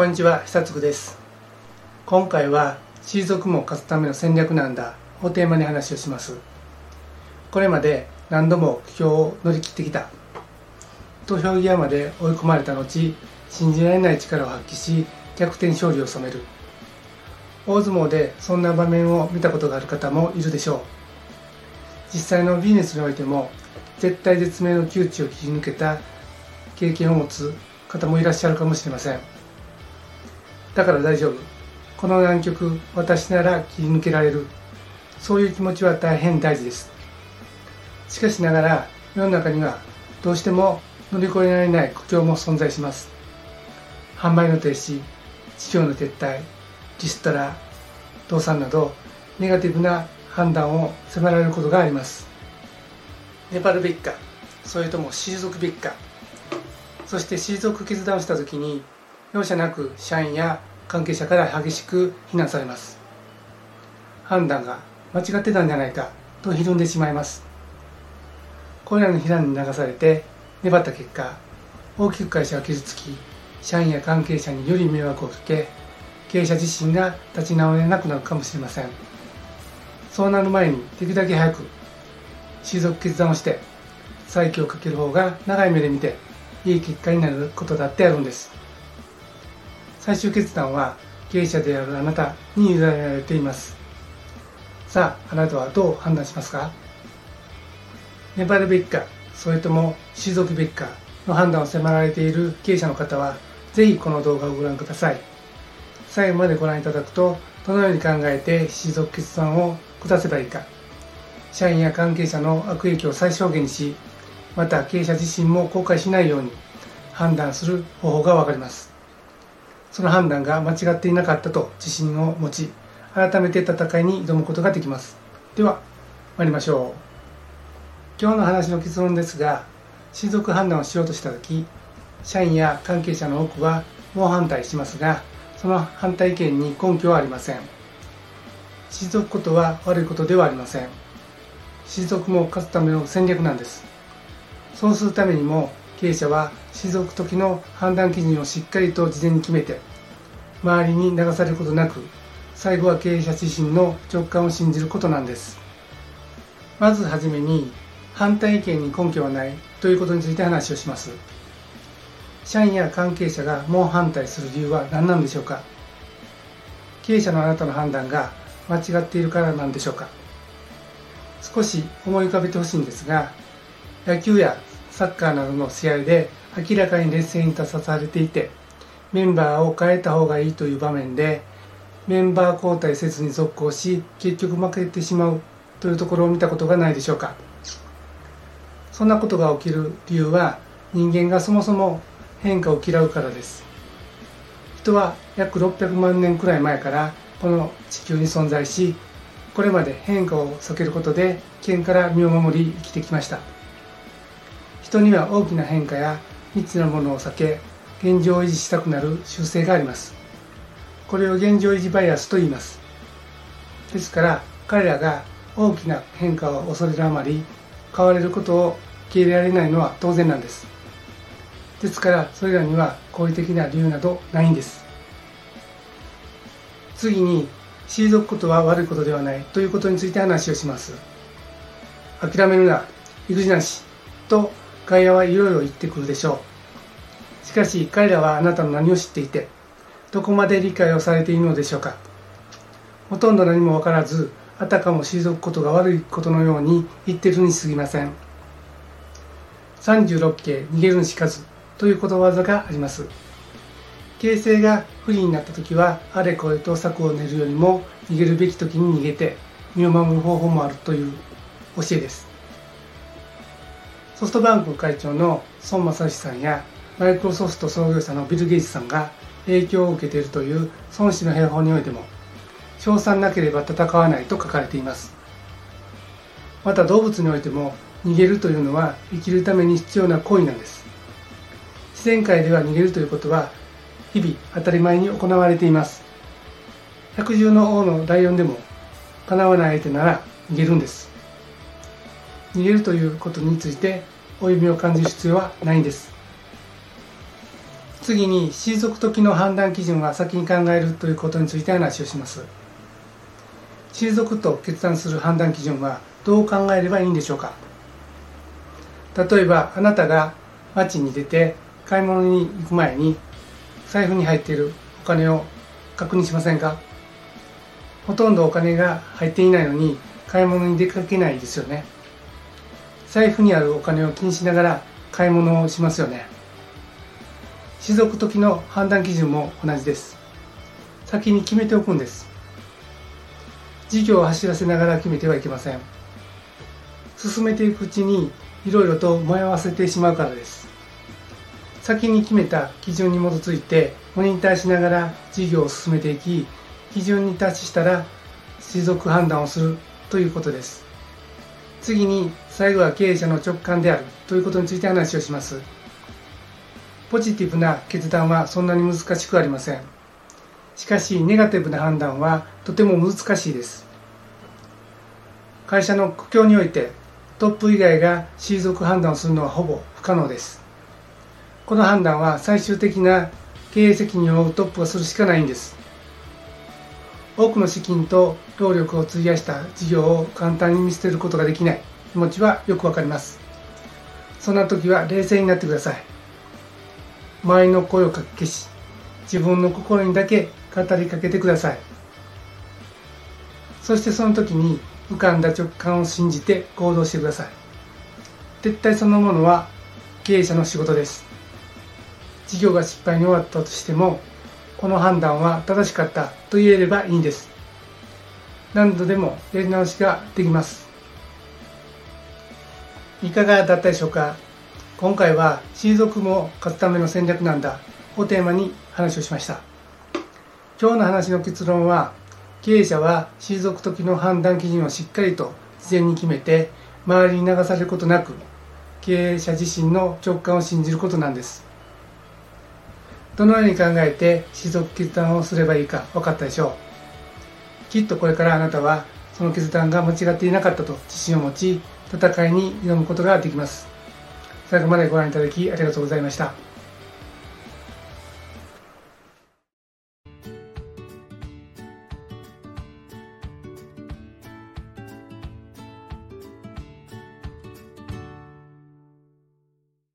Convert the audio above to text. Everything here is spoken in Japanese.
こんにちは久津です。今回は退くも勝つための戦略なんだをテーマに話をします。これまで何度も苦境を乗り切ってきた。投票際まで追い込まれた後信じられない力を発揮し逆転勝利を収める。大相撲でそんな場面を見たことがある方もいるでしょう。実際のビジネスにおいても絶対絶命の窮地を切り抜けた経験を持つ方もいらっしゃるかもしれません。だから大丈夫。この難局私なら切り抜けられる。そういう気持ちは大変大事です。しかしながら世の中にはどうしても乗り越えられない苦境も存在します。販売の停止事業の撤退リストラ倒産などネガティブな判断を迫られることがあります。粘るべきかそれとも退くべきかそして退く決断をした時に容赦なく社員や関係者から激しく非難されます。判断が間違ってたんじゃないかとひるんでしまいます。これらの非難に流されて粘った結果大きく会社は傷つき社員や関係者により迷惑をかけ経営者自身が立ち直れなくなるかもしれません。そうなる前にできるだけ早く退く決断をして再起をかける方が長い目で見ていい結果になることだってあるんです。最終決断は経営者であるあなたに委ねられています。さああなたはどう判断しますか？粘るべきかそれとも退くべきかの判断を迫られている経営者の方はぜひこの動画をご覧ください。最後までご覧いただくとどのように考えて退く決断を下せばいいか。社員や関係者の悪影響を最小限にしまた経営者自身も後悔しないように判断する方法が分かります。その判断が間違っていなかったと自信を持ち改めて戦いに挑むことができます。では参りましょう。今日の話の結論ですが親族判断をしようとした時社員や関係者の多くは猛反対しますがその反対意見に根拠はありません。退くことは悪いことではありません。退くも勝つための戦略なんです。そうするためにも経営者は退く時の判断基準をしっかりと事前に決めて周りに流されることなく最後は経営者自身の直感を信じることなんです。まずはじめに反対意見に根拠はないということについて話をします。社員や関係者が猛反対する理由は何なんでしょうか。経営者のあなたの判断が間違っているからなんでしょうか。少し思い浮かべてほしいんですが野球やサッカーなどの試合で明らかに劣勢に立たされていてメンバーを変えた方がいいという場面でメンバー交代せずに続行し結局負けてしまうというところを見たことがないでしょうか。そんなことが起きる理由は人間がそもそも変化を嫌うからです。人は約600万年くらい前からこの地球に存在しこれまで変化を避けることで危険から身を守り生きてきました。人には大きな変化や未知なものを避け現状を維持したくなる習性があります。これを現状維持バイアスと言います。ですから彼らが大きな変化を恐れるあまり変われることを受け入れられないのは当然なんです。ですからそれらには好意的な理由などないんです。次に退くことは悪いことではないということについて話をします。諦めるな育児なしと外野はいろいろ言ってくるでしょう。しかし彼らはあなたの何を知っていてどこまで理解をされているのでしょうか。ほとんど何も分からずあたかも退くことが悪いことのように言ってるに過ぎません。36系逃げるにしかずということわざがあります。形勢が不利になった時はあれこれと策を練るよりも逃げるべき時に逃げて身を守る方法もあるという教えです。ソフトバンク会長の孫正義さんやマイクロソフト創業者のビル・ゲイツさんが影響を受けているという孫子の兵法においても賞賛なければ戦わないと書かれています。また動物においても逃げるというのは生きるために必要な行為なんです。自然界では逃げるということは日々当たり前に行われています。百獣の王のライオンでもかなわない相手なら逃げるんです。逃げるということについて負い目を感じる必要はないんです。次に退く時の判断基準は先に考えるということについて話をします。退くと決断する判断基準はどう考えればいいんでしょうか。例えばあなたが街に出て買い物に行く前に財布に入っているお金を確認しませんか。ほとんどお金が入っていないのに買い物に出かけないですよね。財布にあるお金を気にしながら買い物をしますよね。士族時の判断基準も同じです。先に決めておくんです。事業を走らせながら決めてはいけません。進めていくうちにいろいろと迷わせてしまうからです。先に決めた基準に基づいてモニターしながら事業を進めていき基準に達したら持続判断をするということです。次に最後は経営者の直感であるということについて話をします。ポジティブな決断はそんなに難しくありません。しかしネガティブな判断はとても難しいです。会社の苦境においてトップ以外が退属判断をするのはほぼ不可能です。この判断は最終的な経営責任を負うトップがするしかないんです。多くの資金と労力を費やした事業を簡単に見捨てることができない気持ちはよくわかります。そんな時は冷静になってください。周りの声をかき消し自分の心にだけ語りかけてください。そしてその時に浮かんだ直感を信じて行動してください。撤退そのものは経営者の仕事です。事業が失敗に終わったとしてもこの判断は正しかったと言えればいいんです。何度でもやり直しができます。いかがだったでしょうか？今回は退属も勝つための戦略なんだ。をテーマに話をしました。今日の話の結論は経営者は退く時の判断基準をしっかりと事前に決めて周りに流されることなく経営者自身の直感を信じることなんです。どのように考えて退属決断をすればいいか分かったでしょう。きっとこれからあなたはその決断が間違っていなかったと自信を持ち戦いに挑むことができます。最後までご覧いただきありがとうございました。